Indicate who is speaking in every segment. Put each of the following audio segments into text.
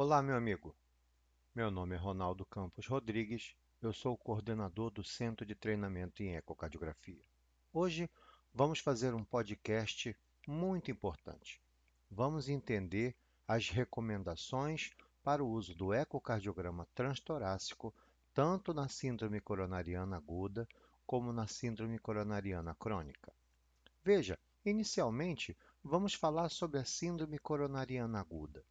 Speaker 1: Olá, meu amigo. Meu nome é Ronaldo Campos Rodrigues. Eu sou coordenador do Centro de Treinamento em Ecocardiografia. Hoje vamos fazer um podcast muito importante. Vamos entender as recomendações para o uso do ecocardiograma transtorácico tanto na síndrome coronariana aguda como na síndrome coronariana crônica. Veja, inicialmente vamos falar sobre a síndrome coronariana aguda.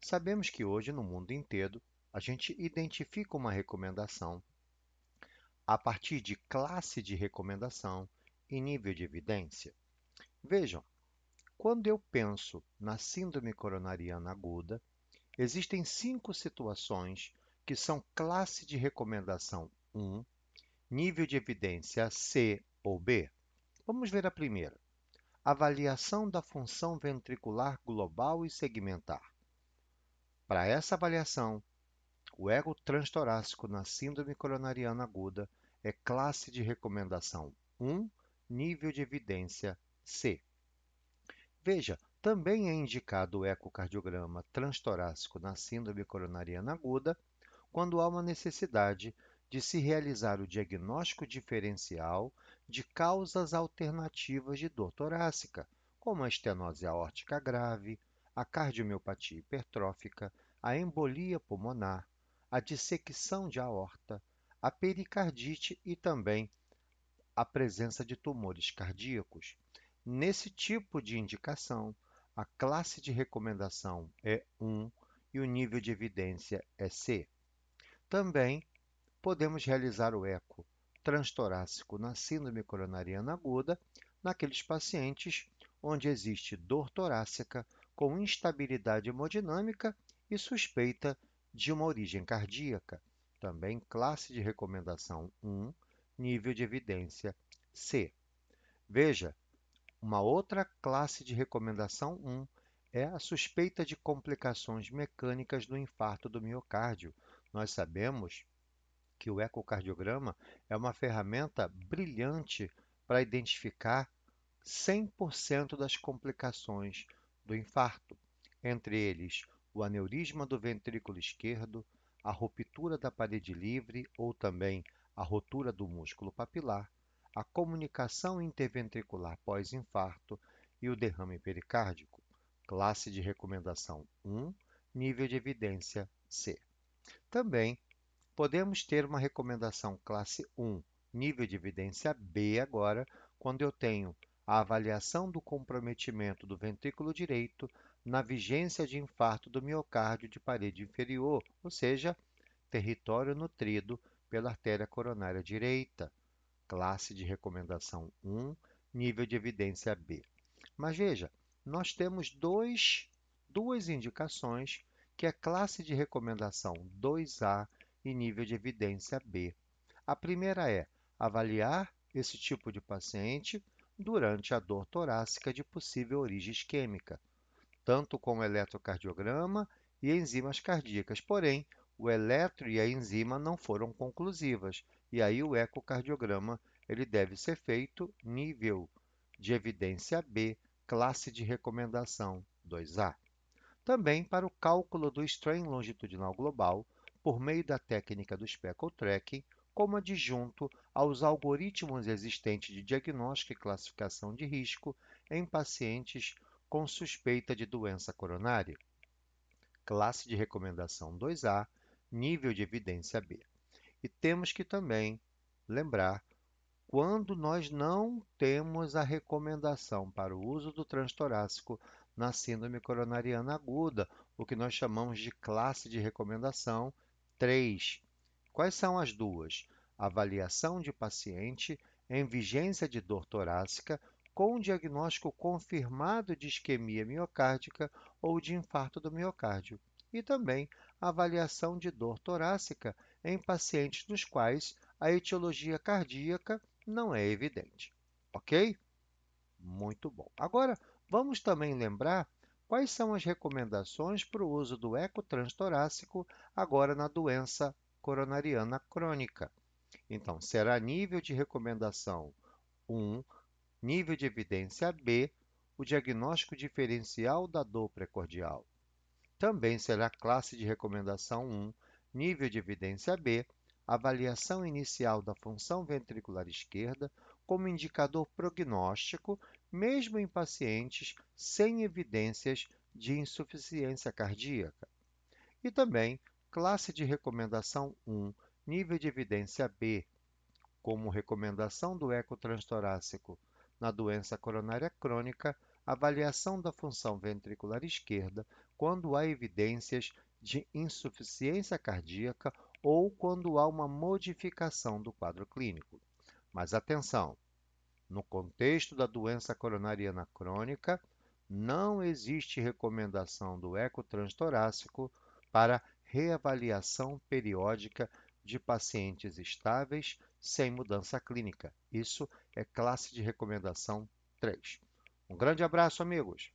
Speaker 1: Sabemos que hoje, no mundo inteiro, a gente identifica uma recomendação a partir de classe de recomendação e nível de evidência. Vejam, quando eu penso na síndrome coronariana aguda, existem cinco situações que são classe de recomendação 1, nível de evidência C ou B. Vamos ver a primeira. Avaliação da função ventricular global e segmentar. Para essa avaliação, o ego transtorácico na síndrome coronariana aguda é classe de recomendação 1, nível de evidência C. Veja, também é indicado o ecocardiograma transtorácico na síndrome coronariana aguda quando há uma necessidade de se realizar o diagnóstico diferencial de causas alternativas de dor torácica, como a estenose aórtica grave, a cardiomiopatia hipertrófica, a embolia pulmonar, a dissecção de aorta, a pericardite e também a presença de tumores cardíacos. Nesse tipo de indicação, a classe de recomendação é 1 e o nível de evidência é C. Também podemos realizar o eco transtorácico na síndrome coronariana aguda naqueles pacientes onde existe dor torácica com instabilidade hemodinâmica e suspeita de uma origem cardíaca. Também classe de recomendação 1, nível de evidência C. Veja, uma outra classe de recomendação 1 é a suspeita de complicações mecânicas do infarto do miocárdio. Nós sabemos que o ecocardiograma é uma ferramenta brilhante para identificar 100% das complicações do infarto, entre eles o aneurisma do ventrículo esquerdo, a ruptura da parede livre ou também a rotura do músculo papilar, a comunicação interventricular pós-infarto e o derrame pericárdico. Classe de recomendação 1, nível de evidência C. Também podemos ter uma recomendação classe 1, nível de evidência B agora, quando eu tenho a avaliação do comprometimento do ventrículo direito na vigência de infarto do miocárdio de parede inferior, ou seja, território nutrido pela artéria coronária direita, classe de recomendação 1, nível de evidência B. Mas veja, nós temos dois, duas indicações que é classe de recomendação 2A e nível de evidência B. A primeira é avaliar esse tipo de paciente durante a dor torácica de possível origem isquêmica, tanto com o eletrocardiograma e enzimas cardíacas. Porém, o eletro e a enzima não foram conclusivas, e aí o ecocardiograma ele deve ser feito nível de evidência B, classe de recomendação 2A. Também para o cálculo do strain longitudinal global, por meio da técnica do speckle tracking, como adjunto aos algoritmos existentes de diagnóstico e classificação de risco em pacientes com suspeita de doença coronária. Classe de recomendação 2A, nível de evidência B. E temos que também lembrar quando nós não temos a recomendação para o uso do transtorácico na síndrome coronariana aguda, o que nós chamamos de classe de recomendação 3. Quais são as duas? Avaliação de paciente em vigência de dor torácica com diagnóstico confirmado de isquemia miocárdica ou de infarto do miocárdio. E também avaliação de dor torácica em pacientes nos quais a etiologia cardíaca não é evidente. Ok? Muito bom. Agora, vamos também lembrar quais são as recomendações para o uso do ecotranstorácico agora na doença coronariana crônica. Então, será nível de recomendação 1, nível de evidência B, o diagnóstico diferencial da dor precordial. Também será classe de recomendação 1, nível de evidência B, avaliação inicial da função ventricular esquerda como indicador prognóstico, mesmo em pacientes sem evidências de insuficiência cardíaca. E também classe de recomendação 1, nível de evidência B, como recomendação do eco transtorácico na doença coronária crônica, avaliação da função ventricular esquerda quando há evidências de insuficiência cardíaca ou quando há uma modificação do quadro clínico. Mas atenção! No contexto da doença coronariana crônica, não existe recomendação do eco transtorácico para reavaliação periódica de pacientes estáveis sem mudança clínica. Isso é classe de recomendação 3. Um grande abraço, amigos!